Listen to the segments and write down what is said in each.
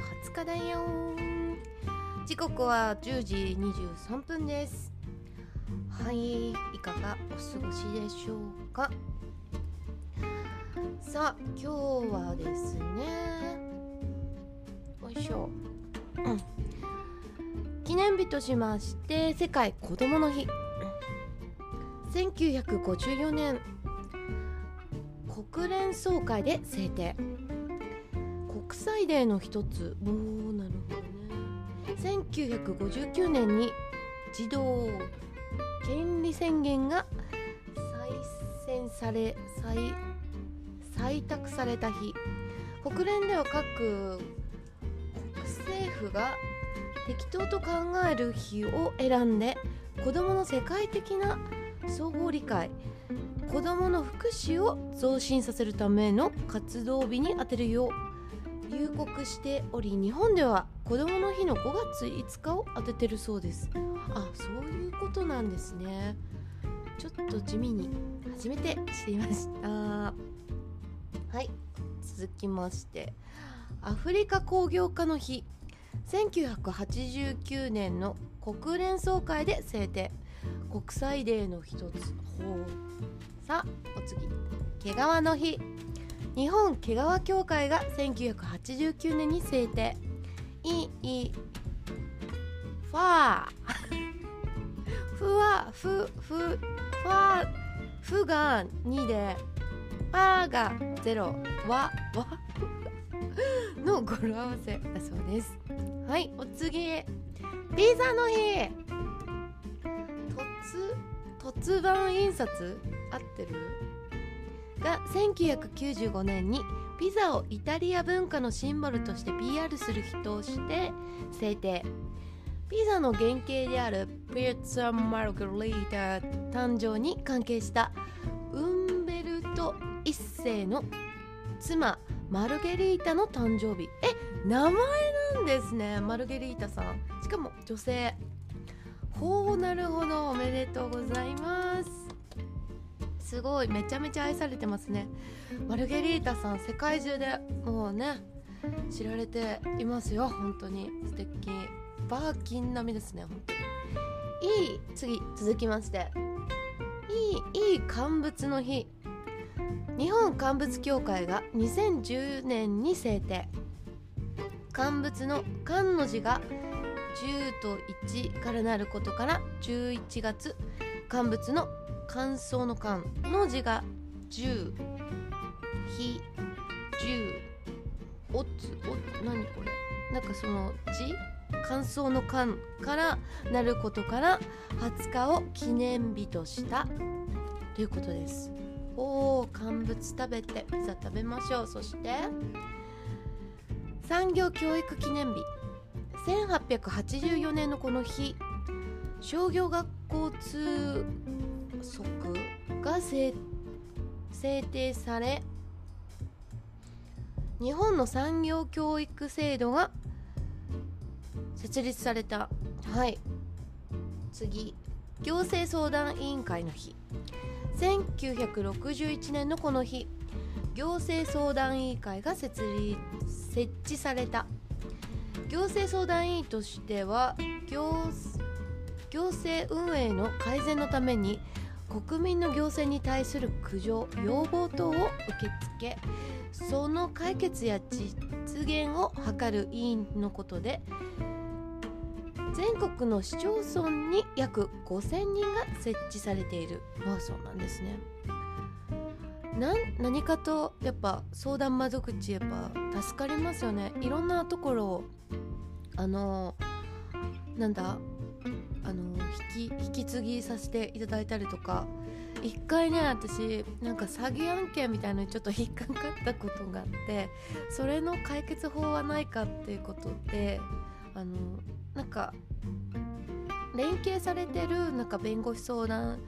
20日だよ時刻は10時23分です。はいいかがお過ごしでしょうか？さあ今日はですねよいしょ、うん、記念日としまして世界子どもの日。1954年国連総会で制定。国際デーの一つ。おーなるほどね。1959年に児童権利宣言が再選され再採択された日。国連では各国政府が適当と考える日を選んで子どもの世界的な総合理解子どもの福祉を増進させるための活動日に充てるよう入国しており日本では子どもの日の5月5日を当ててるそうです。あそういうことなんですね。ちょっと地味に初めて知りました。はい続きまして。アフリカ工業家の日。1989年の国連総会で制定。国際デーの一つ。ほう。さあお次。毛皮の日。日本毛皮協会が1989年に制定。いいファー。ふわ ふふファーふが2でファーが0わわ の語呂合わせだそうです。はいお次。ピザの日。凸版印刷？合ってる？が1995年にピザをイタリア文化のシンボルとして PR する日として制定。ピザの原型であるピッツァ・マルゲリータ誕生に関係したウンベルト一世の妻マルゲリータの誕生日。え名前なんですねマルゲリータさん。しかも女性。ほうなるほど。おめでとうございます。すごいめちゃめちゃ愛されてますね。マルゲリータさん世界中でもうね知られていますよ。本当に。素敵。バーキン並みですね本当に。いい次続きまして。いいいい乾物の日。日本乾物協会が2010年に制定。乾物の乾の字が10と1からなることから11月乾物の乾燥の乾の字が10ひ10おつお何これ？なんかその字？乾燥の乾からなることから20日を記念日とした。ということです。おお乾物食べてピザ食べましょう。そして産業教育記念日。1884年のこの日商業学校通則が制定され日本の産業教育制度が設立された。はい。次行政相談委員会の日。1961年のこの日行政相談委員会が設立設置された。行政相談委員としては行政運営の改善のために国民の行政に対する苦情要望等を受け付けその解決や実現を図る委員のことで全国の市町村に約5,000人が設置されているまあそうなんですね。な何かとやっぱ相談窓口やっぱ助かりますよねいろんなところをあのなんだあの引き引き継ぎさせていただいたりとか。一回ね私なんか詐欺案件みたいなのにちょっと引っかかったことがあってそれの解決法はないかっていうことであのなんか連携されてるなんか弁護士相談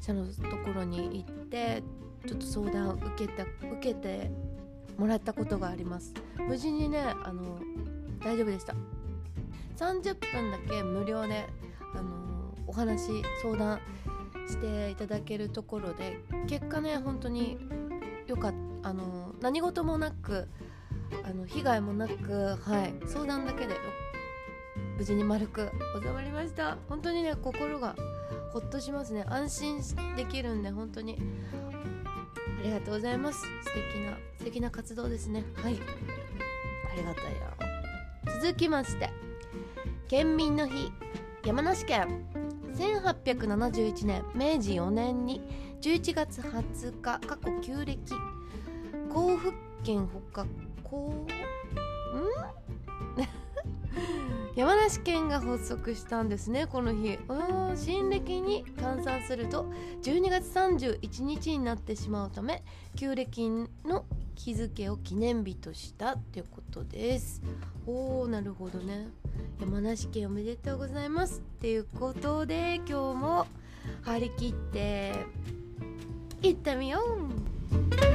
者のところに行ってちょっと相談を受けた受けてもらったことがあります。無事にねあの大丈夫でした。30分だけ無料であのお話相談していただけるところで結果ね本当によかったあの何事もなくあの被害もなくはい相談だけで無事に丸く収まりました。本当にね心がほっとしますね。安心できるんで本当に。ありがとうございます。素敵な素敵な活動ですね。はい。ありがたいよ。続きまして県民の日。山梨県。1871年明治4年に11月20日過去旧暦。甲府県ほかこうん山梨県が発足したんですねこの日。新暦に換算すると12月31日になってしまうため旧暦の日付を記念日としたっていうことです。おーなるほどね。山梨県おめでとうございますっていうことで今日も張り切って行ってみよう。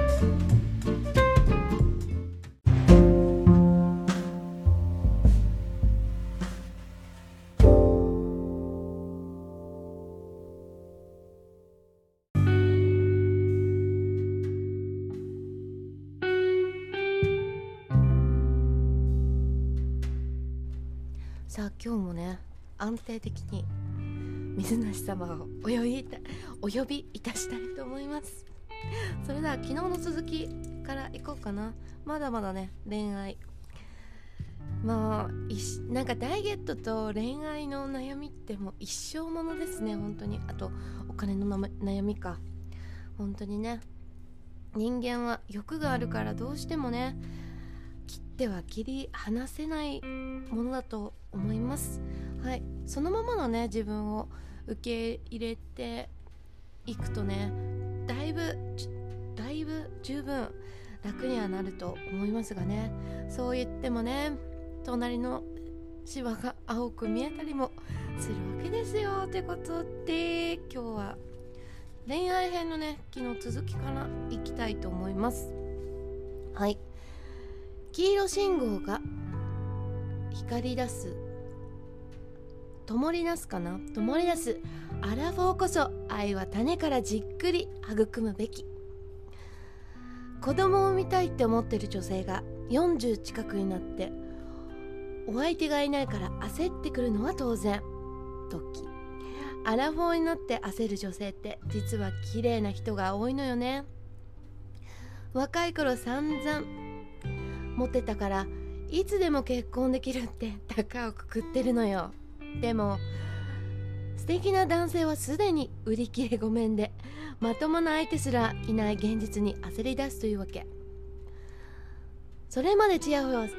安定的に水梨様をお呼びお呼びいたしたいと思います。それでは昨日の続きからいこうかな。まだまだね恋愛。まあなんかダイエットと恋愛の悩みってもう一生ものですね本当に。あとお金の悩みか。本当にね。人間は欲があるからどうしてもね切っては切り離せないものだと思います。はい。そのままのね自分を受け入れていくとねだいぶだいぶ十分楽にはなると思いますがね。そう言ってもね隣の芝が青く見えたりもするわけですよってことで今日は恋愛編のね昨日続きからいきたいと思います。はい。黄色信号が光り出す。灯り出すかな？灯り出す。アラフォーこそ愛は種からじっくり育むべき。子供を産みたいって思ってる女性が40近くになってお相手がいないから焦ってくるのは当然。時。アラフォーになって焦る女性って実は綺麗な人が多いのよね。若い頃散々モテたからいつでも結婚できるって高をくくってるのよ。でも素敵な男性はすでに売り切れごめんでまともな相手すらいない現実に焦り出すというわけ。それまでチヤホヤ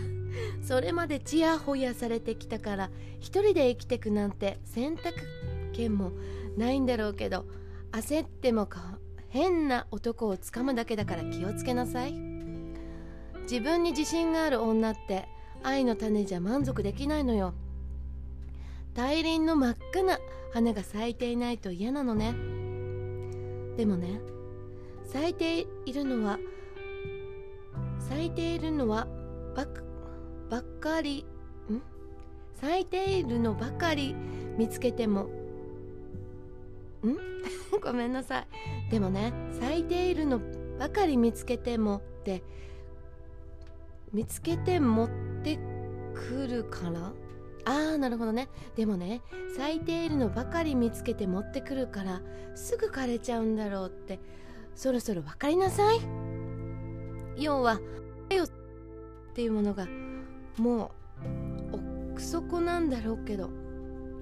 それまでチヤホヤされてきたから一人で生きてくなんて選択権もないんだろうけど焦ってもか変な男をつかむだけだから気をつけなさい。自分に自信がある女って愛の種じゃ満足できないのよ。大輪の真っ赤な花が咲いていないと嫌なのね。でもね咲いているのは咲いているのはばばっかりん？咲いているのばかり見つけてもん？ごめんなさい。でもね咲いているのばかり見つけてもって見つけて持ってくるから？ああなるほどね。でもね咲いているのばかり見つけて持ってくるからすぐ枯れちゃうんだろうって。そろそろ分かりなさい。要はよっていうものがもう奥底なんだろうけど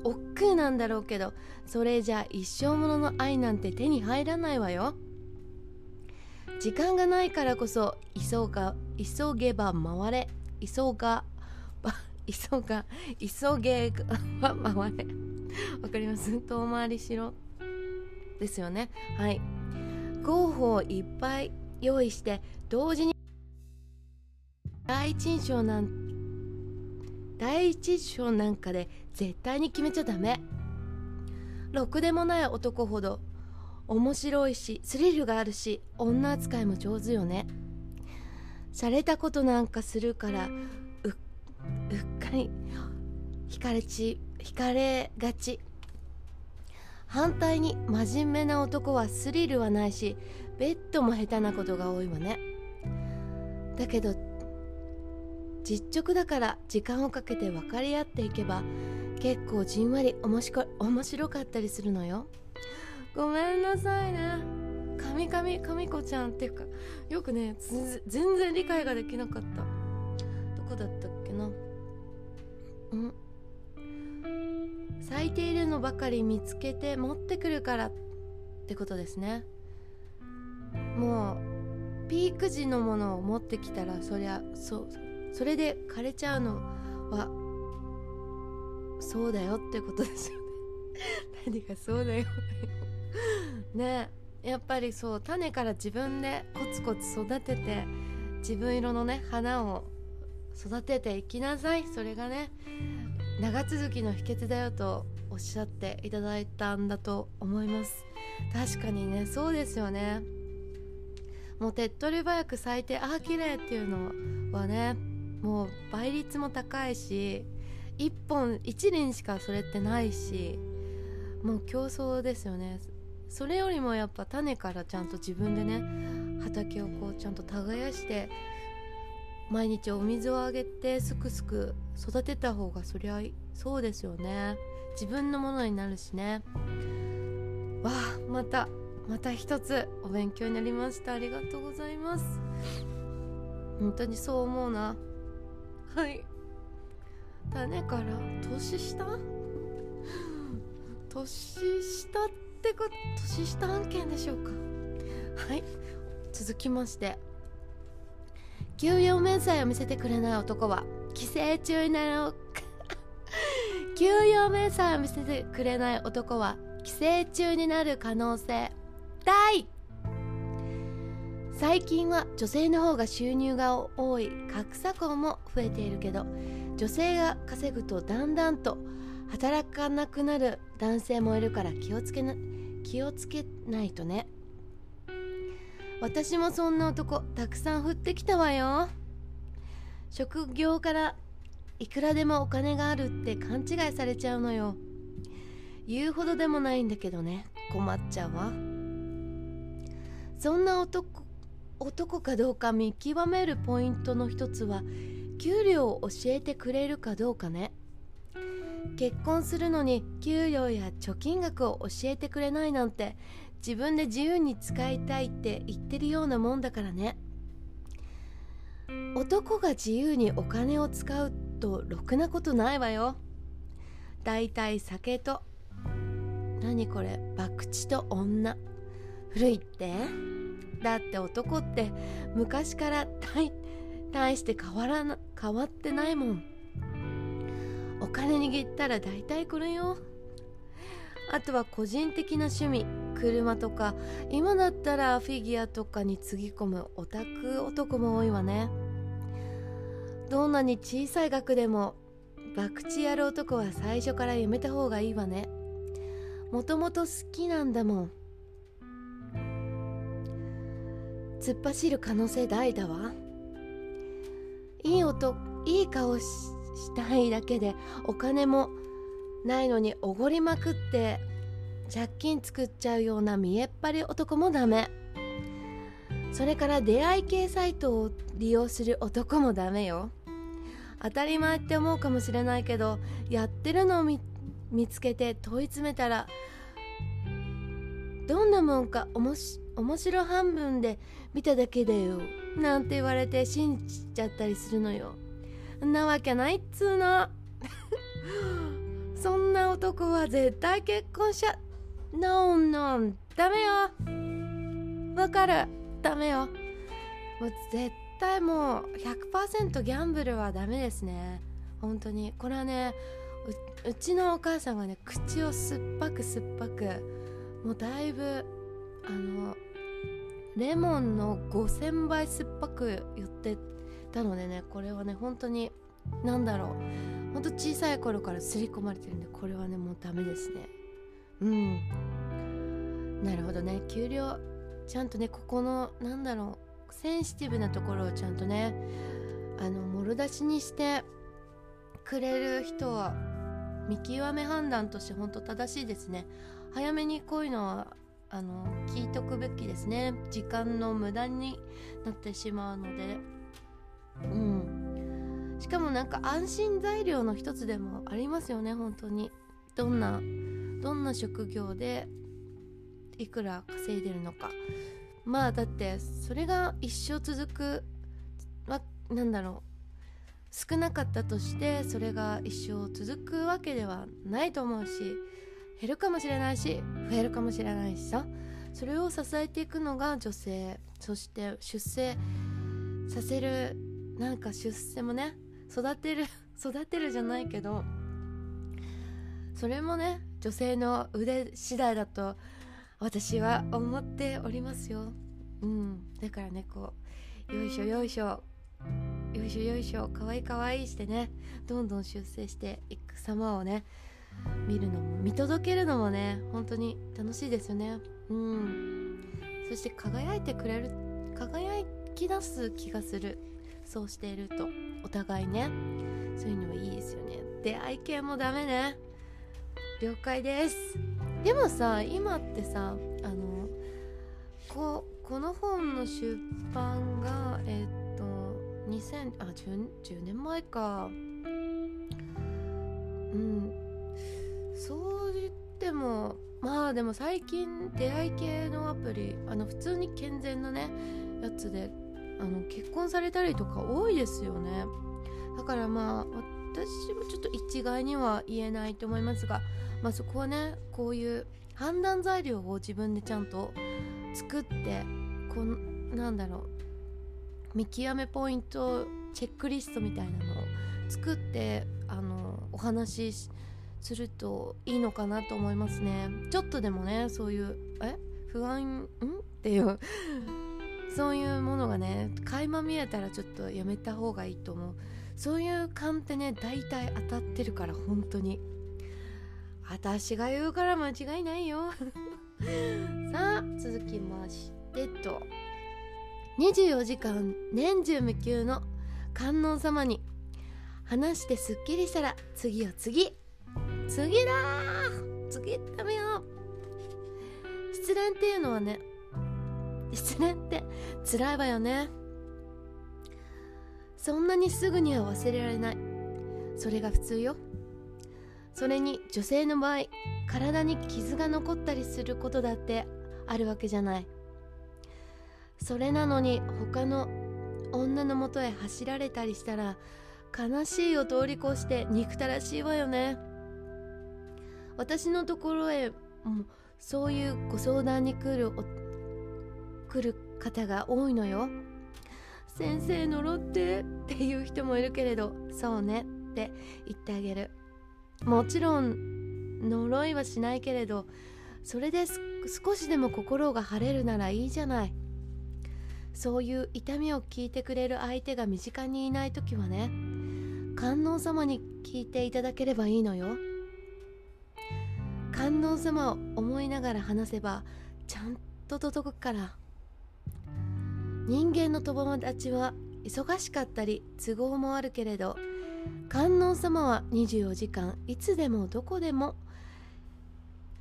億劫なんだろうけどそれじゃ一生ものの愛なんて手に入らないわよ。時間がないからこそ急が急げば回れ。急が 急が急げば回れ。わかります？遠回りしろ。ですよね。はい。候補をいっぱい用意して同時に第一印象なん第一印象なんかで絶対に決めちゃダメ。ろくでもない男ほど面白いしスリルがあるし女扱いも上手よね。洒落たことなんかするからうっかり惹かれち惹かれがち。反対に真面目な男はスリルはないしベッドも下手なことが多いわね。だけど実直だから時間をかけて分かり合っていけば結構じんわりおもしこ面白かったりするのよ。ごめんなさいね。神々神子ちゃんっていうかよくね全然理解ができなかった。どこだったっけな。うん。咲いているのばかり見つけて持ってくるからってことですね。もうピーク時のものを持ってきたらそりゃそうそれで枯れちゃうのはそうだよってことですよね。何がそうだよ。ねやっぱりそう種から自分でコツコツ育てて自分色のね花を育てていきなさい。それがね長続きの秘訣だよとおっしゃっていただいたんだと思います。確かにねそうですよね。もう手っ取り早く咲いてああ綺麗っていうのはねもう倍率も高いし1本1輪しかそれってないしもう競争ですよね。それよりもやっぱ種からちゃんと自分でね畑をこうちゃんと耕して毎日お水をあげてすくすく育てた方がそりゃそうですよね。自分のものになるしね。わあまたまた一つお勉強になりました。ありがとうございます。本当にそう思うな。はい。種から年下年下ってこと年下案件でしょうか。はい。続きまして。給与明細を見せてくれない男は寄生虫になる 給与明細を見せてくれない男は寄生虫になる可能性大。最近は女性の方が収入が多い格差婚も増えているけど女性が稼ぐとだんだんと働かなくなる男性もいるから気をつけな気をつけないとね。私もそんな男たくさん降ってきたわよ。職業からいくらでもお金があるって勘違いされちゃうのよ。言うほどでもないんだけどね。困っちゃうわ。そんな男男かどうか見極めるポイントの一つは給料を教えてくれるかどうかね。結婚するのに給料や貯金額を教えてくれないなんて自分で自由に使いたいって言ってるようなもんだからね。男が自由にお金を使うとろくなことないわよ。だいたい酒と何これ博打と女。古いって？だって男って昔から大大して変わらな変わってないもん。お金握ったら大体これよ。あとは個人的な趣味。車とか今だったらフィギュアとかにつぎ込むオタク男も多いわね。どんなに小さい額でも博打やる男は最初からやめた方がいいわね。もともと好きなんだもん。突っ走る可能性大だわ。いい音いい顔ししたいだけでお金もないのにおごりまくって借金作っちゃうような見えっ張り男もダメ。それから出会い系サイトを利用する男もダメよ。当たり前って思うかもしれないけどやってるのを見つけて問い詰めたらどんなもんかおもし面白半分で見ただけだよなんて言われて信じちゃったりするのよ。なわけないっつうの。そんな男は絶対結婚しちゃノンノンダメよ。わかる。ダメよ。もう絶対もう100%ギャンブルはダメですね。本当に。これはねうちのお母さんがね口を酸っぱく酸っぱくもうだいぶあのレモンの5000倍酸っぱく言ってたのでねこれはね本当に何だろう。ほんと小さい頃から刷り込まれてるんでこれはねもうダメですね。うん。なるほどね。給料ちゃんとねここのなんだろうセンシティブなところをちゃんとねあのもろ出しにしてくれる人は見極め判断として本当正しいですね。早めにこういうのはあの聞いとくべきですね。時間の無駄になってしまうので。うん。しかもなんか安心材料の一つでもありますよね本当に。どんなどんな職業でいくら稼いでるのか。まあだってそれが一生続くわなんだろう。少なかったとしてそれが一生続くわけではないと思うし減るかもしれないし増えるかもしれないしさ。それを支えていくのが女性そして出世させるなんか出世もね育てる 育てるじゃないけどそれもね女性の腕次第だと私は思っておりますよ。うん。だからねこうよいしょよいしょよいしょよいしょかわいいかわいいしてねどんどん出世していく様をね見るのも見届けるのもね本当に楽しいですよね。うん。そして輝いてくれる輝き出す気がする。そうしていると。お互いね。そういうのはいいですよね。出会い系もダメね。了解です。でもさ今ってさあのここの本の出版がえっと2000あ 10, 10年前か。うん。そう言ってもまあでも最近出会い系のアプリあの普通に健全なねやつであの結婚されたりとか多いですよね。だからまあ私もちょっと一概には言えないと思いますが、まあ、そこはねこういう判断材料を自分でちゃんと作ってこんなんだろう見極めポイントチェックリストみたいなのを作ってあのお話しするといいのかなと思いますね。ちょっとでもねそういうえ不安ん？っていうそういうものがね垣間見えたらちょっとやめた方がいいと思う。そういう勘ってね大体当たってるから本当に。私が言うから間違いないよ。さあ続きましてと。24時間年中無休の観音様に話してすっきりしたら次よ次。次だ次ダメよう。失恋っていうのはね失恋って辛いわよね。そんなにすぐには忘れられない。それが普通よ。それに女性の場合体に傷が残ったりすることだってあるわけじゃない。それなのに他の女のもとへ走られたりしたら悲しいを通り越して憎たらしいわよね。私のところへもそういうご相談に来る来る方が多いのよ。先生呪ってっていう人もいるけれどそうねって言ってあげる。もちろん呪いはしないけれどそれで少しでも心が晴れるならいいじゃない。そういう痛みを聞いてくれる相手が身近にいない時はね観音様に聞いていただければいいのよ。観音様を思いながら話せばちゃんと届くから。人間の友達は忙しかったり都合もあるけれど観音様は24時間いつでもどこでも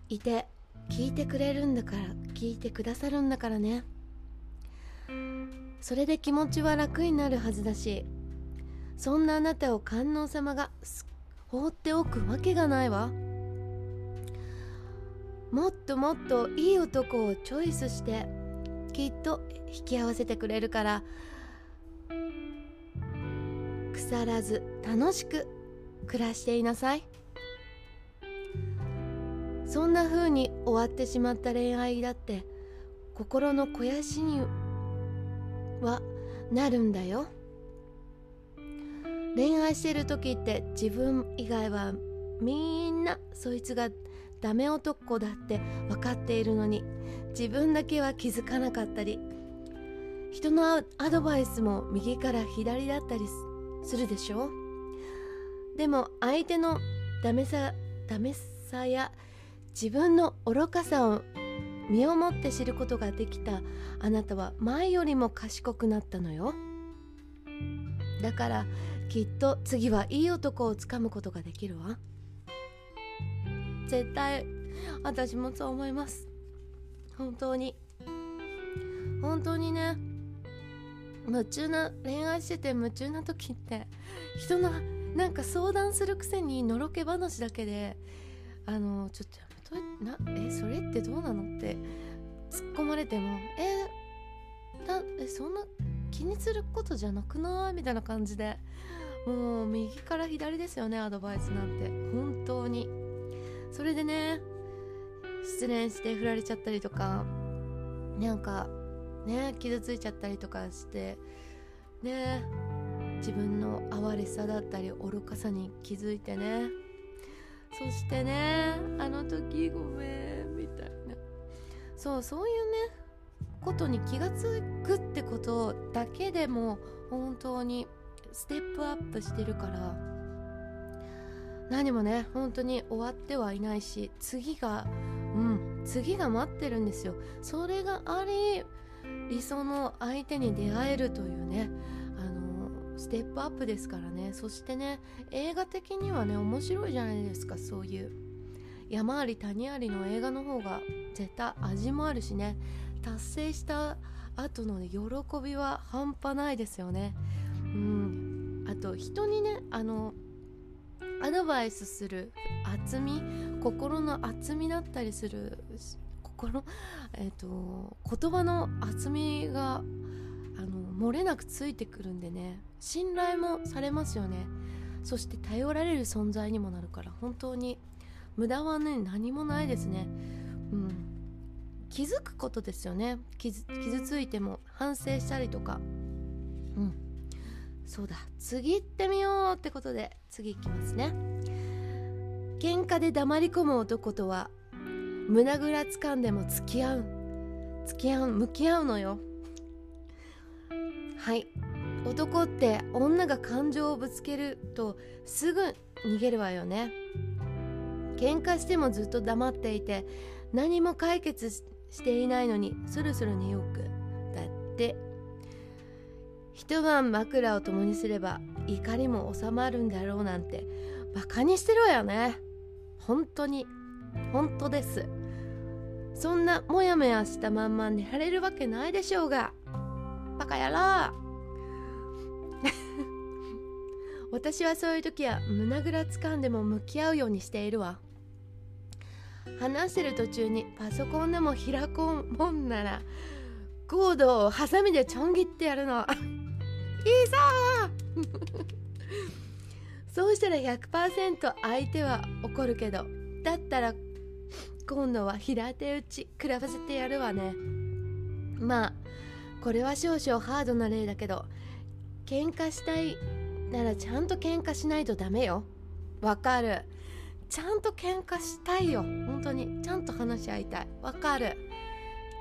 いて聞いてくれるんだから聞いてくださるんだからね。それで気持ちは楽になるはずだしそんなあなたを観音様が放っておくわけがないわ。もっともっといい男をチョイスしてきっと引き合わせてくれるから腐らず楽しく暮らしていなさい。そんな風に終わってしまった恋愛だって心の肥やしにはなるんだよ。恋愛してる時って自分以外はみんなそいつがダメ男だって分かっているのに自分だけは気づかなかったり人のアドバイスも右から左だったりするでしょ？でも相手のダメさダメさや自分の愚かさを身をもって知ることができたあなたは前よりも賢くなったのよ。だからきっと次はいい男をつかむことができるわ。絶対私もそう思います。本当に。本当にね。夢中な恋愛してて夢中な時って人のなんか相談するくせにのろけ話だけであのちょっとやめといなえそれってどうなのって突っ込まれてもえだえそんな気にすることじゃなくない？みたいな感じで。もう右から左ですよねアドバイスなんて。本当に。それでね失恋して振られちゃったりとかなんかね傷ついちゃったりとかしてね自分の哀れさだったり愚かさに気づいてねそしてねあの時ごめんみたいな。そうそういうねことに気がつくってことだけでも本当にステップアップしてるから何もね本当に終わってはいないし次がうん次が待ってるんですよ。それがあり理想の相手に出会えるというねあのステップアップですからね。そしてね映画的にはね面白いじゃないですかそういう。山あり谷ありの映画の方が絶対味もあるしね。達成した後の、喜びは半端ないですよね。うん。あと人にねあのアドバイスする厚み？心の厚みだったりする心？えっ、ー、と言葉の厚みがあの漏れなくついてくるんでね。信頼もされますよね。そして頼られる存在にもなるから本当に無駄はね何もないですね。うん。気づくことですよね。傷ついても反省したりとか。うん。そうだ次行ってみようってことで次行きますね。喧嘩で黙り込む男とは胸ぐら掴んでも付き合う付き合う向き合うのよ。はい。男って女が感情をぶつけるとすぐ逃げるわよね。喧嘩してもずっと黙っていて何も解決していないのにスルスル寝よく。だって一晩枕を共にすれば怒りも収まるんだろうなんてバカにしてるわよね。本当に。本当です。そんなモヤモヤしたまんま寝られるわけないでしょうが。バカやろ私はそういう時は胸ぐらつかんでも向き合うようにしているわ。話してる途中にパソコンでも開こうもんなら コードをハサミでちょん切ってやるの。そうしたら100%相手は怒るけどだったら今度は平手打ち食らわせてやるわね。まあこれは少々ハードな例だけど喧嘩したいならちゃんと喧嘩しないとダメよ。わかる。ちゃんと喧嘩したいよ。本当に。ちゃんと話し合いたい。わかる。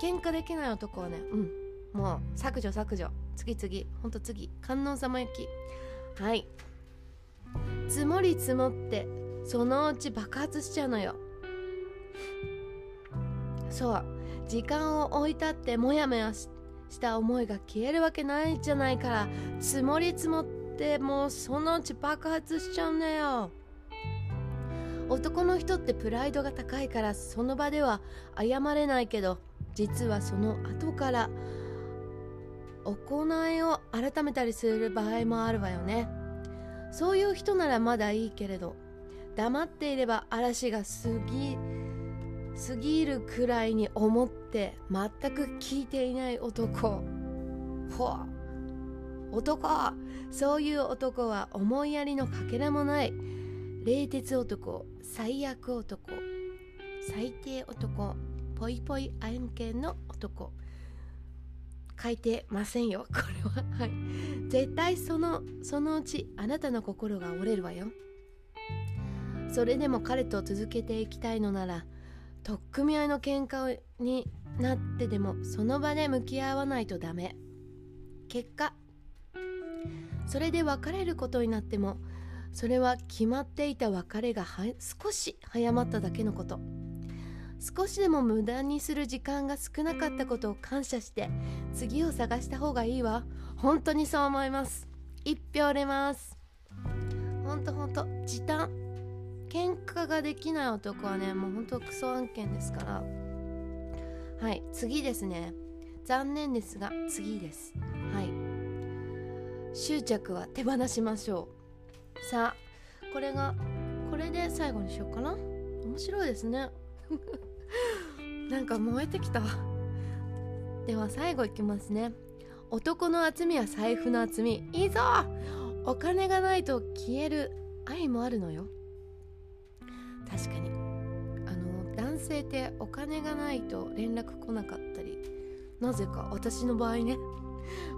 喧嘩できない男はねうん。もう削除削除。次次ほんと次。観音様行き。はい。積もり積もってそのうち爆発しちゃうのよ。そう。時間を置いたってモヤモヤした思いが消えるわけないじゃないから積もり積もってもうそのうち爆発しちゃうんだよ。男の人ってプライドが高いからその場では謝れないけど実はその後から行いを改めたりする場合もあるわよね。そういう人ならまだいいけれど黙っていれば嵐が過ぎ過ぎるくらいに思って全く聞いていない男。ほ男。そういう男は思いやりのかけらもない。冷徹男。最悪男。最低男。ぽいぽい案件の男。書いてませんよ。これは。はい。絶対そのそのうちあなたの心が折れるわよ。それでも彼と続けていきたいのなら取っ組み合いの喧嘩になってでもその場で向き合わないとダメ。結果それで別れることになってもそれは決まっていた別れが少し早まっただけのこと。少しでも無駄にする時間が少なかったことを感謝して次を探した方がいいわ。本当にそう思います。一票入れます。ほんとほんと時短。喧嘩ができない男はねもうほんとクソ案件ですから。はい次ですね。残念ですが次です。はい。執着は手放しましょう。さあこれがこれで最後にしようかな。面白いですね。なんか燃えてきた。では最後いきますね。男の厚みは財布の厚み。いいぞ。お金がないと消える愛もあるのよ。確かに。あの男性ってお金がないと連絡来なかったり。なぜか私の場合ね。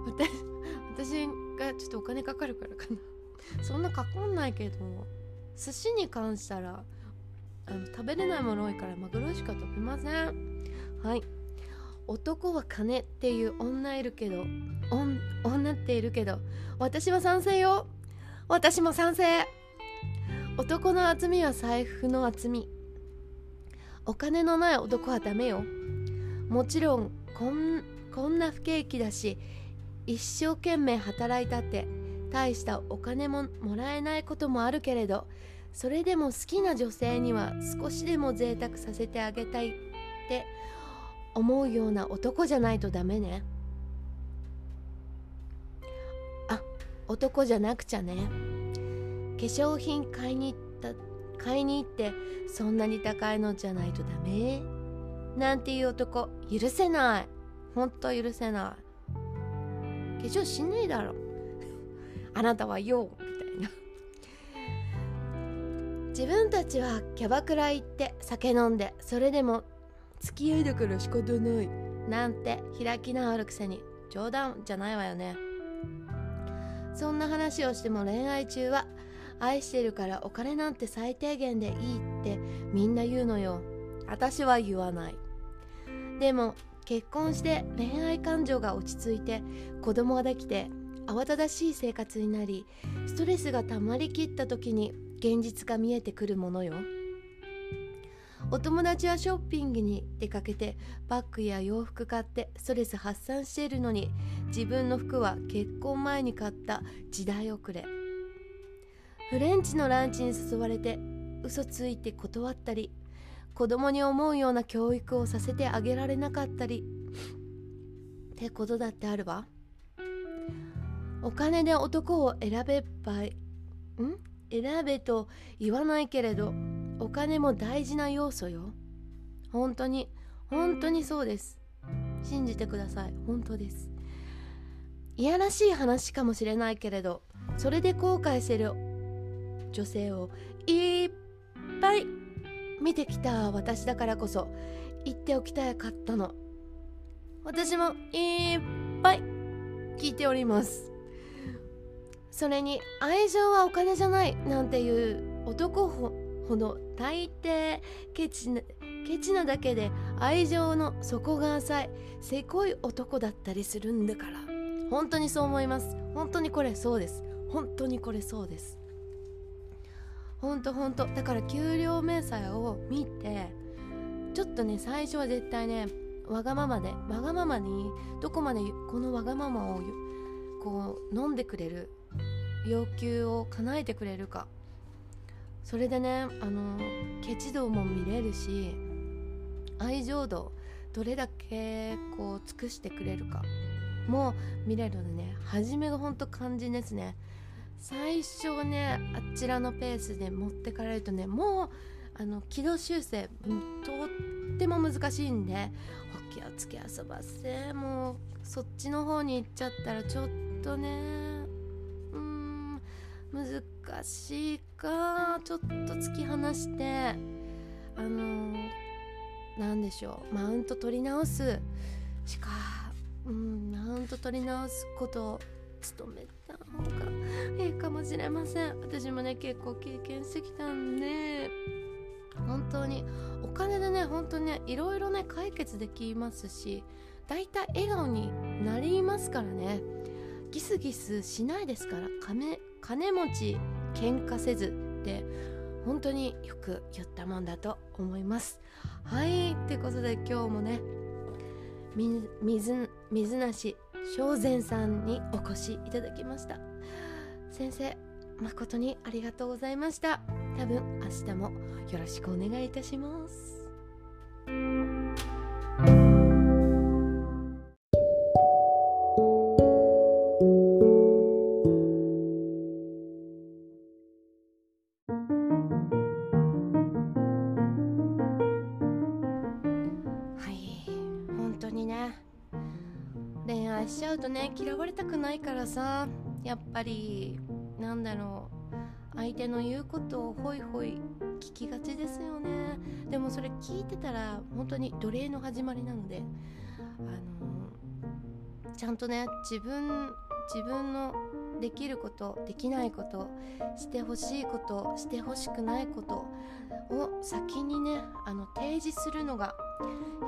私私がちょっとお金かかるからかな。そんなかかんないけど寿司に関したらあの食べれないもの多いからマグロしか食べません。はい。男は金っていう女いるけど女っているけど私は賛成よ。私も賛成。男の厚みは財布の厚み。お金のない男はダメよ。もちろんこんこんな不景気だし一生懸命働いたって大したお金ももらえないこともあるけれどそれでも好きな女性には少しでも贅沢させてあげたいって思うような男じゃないとダメね。あ男じゃなくちゃね。化粧品買いに行った買いに行ってそんなに高いのじゃないとダメ？なんていう男。許せない。ほんと許せない。化粧しないだろ。あなたはよみたいな自分たちはキャバクラ行って酒飲んでそれでも付き合いだから仕方ない。なんて開き直るくせに冗談じゃないわよね。そんな話をしても恋愛中は愛してるからお金なんて最低限でいいってみんな言うのよ。私は言わない。でも結婚して恋愛感情が落ち着いて子供ができて慌ただしい生活になりストレスが溜まりきった時に現実が見えてくるものよ。お友達はショッピングに出かけてバッグや洋服買ってストレス発散しているのに自分の服は結婚前に買った時代遅れ。フレンチのランチに誘われて嘘ついて断ったり子供に思うような教育をさせてあげられなかったりってことだってあるわ。お金で男を選べばん？選べと言わないけれどお金も大事な要素よ。本当に本当にそうです。信じてください。本当です。いやらしい話かもしれないけれどそれで後悔してる女性をいっぱい見てきた私だからこそ言っておきたかったの。私もいっぱい聞いております。それに愛情はお金じゃないなんていう男ほど大抵ケチなケチなだけで愛情の底が浅いせこい男だったりするんだから。本当にそう思います。本当にこれそうです。本当にこれそうです。本当本当。だから給料明細を見てちょっとね最初は絶対ねわがままでわがままにどこまでこのわがままをこう飲んでくれる要求を叶えてくれるか。それでねあのケチ度も見れるし愛情度どれだけこう尽くしてくれるか。も見れるのでね。初めがほんと肝心ですね。最初ねあちらのペースで持ってかれるとねもうあの軌道修正とっても難しいんでお気をつけ遊ばせ。もうそっちの方に行っちゃったらちょっとね難しいかちょっと突き放してあの何でしょうマウント取り直す。しかうんマウント取り直すことを努めた方がいいかもしれません。私もね結構経験してきたんで本当にお金でね本当にねいろいろね解決できますしだいたい笑顔になりますからね。ギスギスしないですから金持ち喧嘩せずって本当によく言ったもんだと思います。はいってことで今日もね水水梨正善さんにお越しいただきました。先生誠にありがとうございました。多分明日もよろしくお願いいたします。しちゃうとね嫌われたくないからさやっぱりなんだろう相手の言うことをホイホイ聞きがちですよね。でもそれ聞いてたら本当に奴隷の始まりなのであのちゃんとね自分自分のできることできないことしてほしいことしてほしくないことを先にねあの提示するのが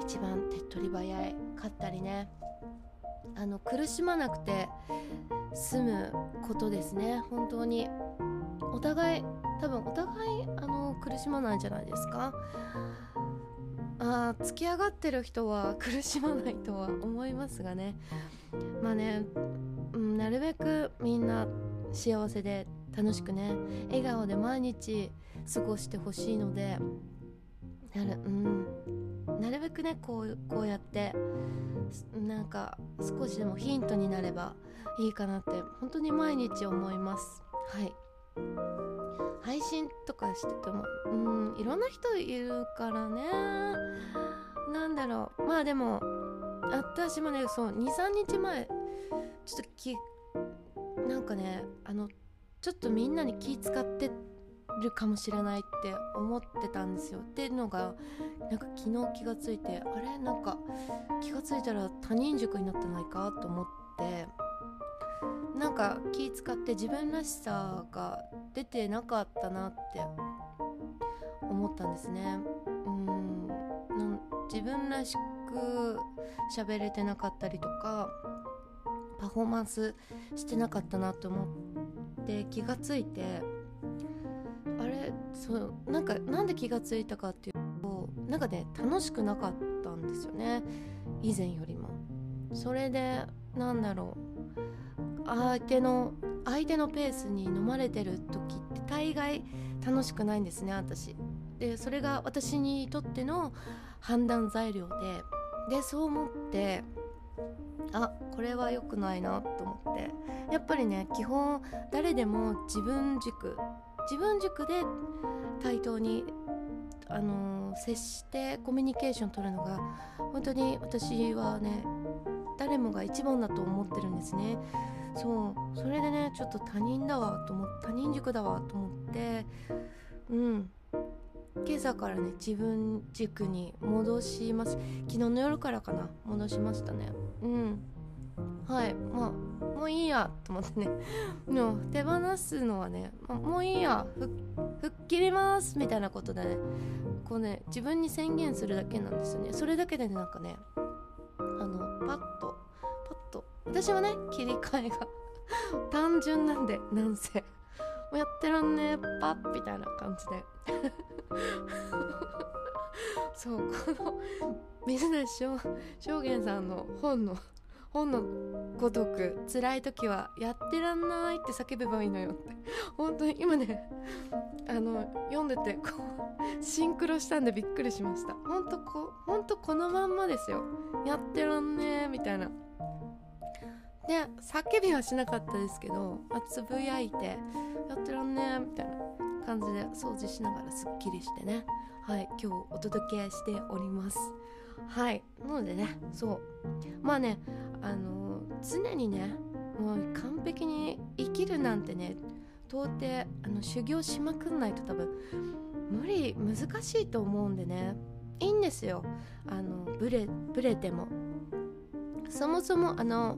一番手っ取り早い。かったりね。あの苦しまなくて済むことですね。本当に。お互い多分お互いあの苦しまないんじゃないですか。あ突き上がってる人は 苦しまないとは思いますがね。まあね、うん、なるべくみんな幸せで楽しくね笑顔で毎日過ごしてほしいのでなるうん。なるべくねこうこうやってなんか少しでもヒントになればいいかなって本当に毎日思います。はい。配信とかしててもうんいろんな人いるからね。なんだろう。まあでも私もねそう23日前ちょっときなんかねあのちょっとみんなに気使ってるかもしれないって思ってたんですよ。っていうのがなんか昨日気がついてあれ？なんか気がついたら他人塾になってないか？と思って。なんか気使って自分らしさが出てなかったなって思ったんですね。うん。自分らしく喋れてなかったりとかパフォーマンスしてなかったなと思って気がついてあれそうなんかなんで気がついたかっていうとなんかね楽しくなかったんですよね。以前よりも。それでなんだろう。相手の相手のペースに飲まれてる時って大概楽しくないんですね私。でそれが私にとっての判断材料ででそう思ってあこれは良くないなと思って。やっぱりね基本誰でも自分軸自分軸で対等にあの、接してコミュニケーション取るのが本当に私はね誰もが一番だと思ってるんですね。そうそれでねちょっと他人だわと思他人軸だわと思ってうん。今朝からね自分軸に戻します。昨日の夜からかな戻しましたね。うん。はいまあもういいやと思ってね。も手放すのはね、ま、もういいや吹っ切りますみたいなことでねこうね自分に宣言するだけなんですよね。それだけでねなんかねあのパッとパッと私はね切り替えが 単純なんでなんせ。もうやってらんねパッみたいな感じで。そうこの水梨証言さんの本の本のごとく辛い時はやってらんないって叫べばいいのよって。本当に今ね あの読んでてこうシンクロしたんでびっくりしました。本当こう本当このまんまですよ。やってらんねーみたいな。で叫びはしなかったですけどあつぶやいてやってらんねーみたいな感じで掃除しながらすっきりしてね。はい今日お届けしております。はい。なのでねそう。まあねあの常にねもう完璧に生きるなんてね到底あの修行しまくんないと多分無理難しいと思うんでねいいんですよ。あのブレブレても。そもそもあの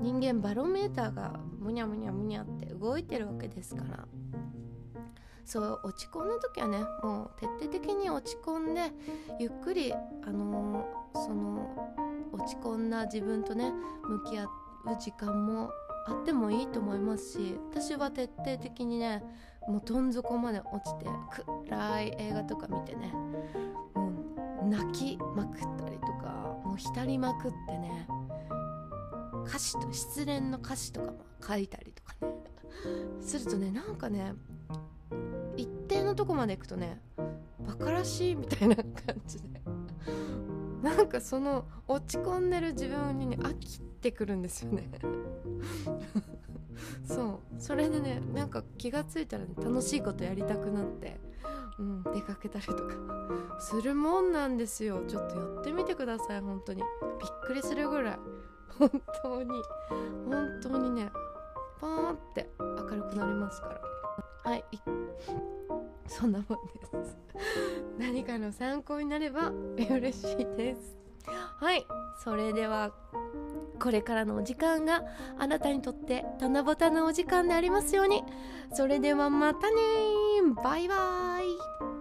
人間バロメーターがむにゃむにゃむにゃって動いてるわけですから。そう落ち込んだ時はねもう徹底的に落ち込んでゆっくりあのー、その落ち込んだ自分とね向き合う時間もあってもいいと思いますし私は徹底的にねもうどん底まで落ちて暗い映画とか見てねもう泣きまくったりとかもう浸りまくってね歌詞と失恋の歌詞とかも書いたりとかねするとねなんかねのとこまで行くとねバカらしいみたいな感じで。なんかその落ち込んでる自分にね飽きてくるんですよね。そう。それでねなんか気が付いたら、ね、楽しいことやりたくなってうん、出かけたりとか。するもんなんですよ。ちょっとやってみてください本当に。びっくりするぐらい。本当に。本当にねパーンって明るくなりますから。はい。そんなもんです。何かの参考になれば 嬉しいです。はいそれではこれからのお時間があなたにとって七夕のお時間でありますように。それではまたねバイバイ。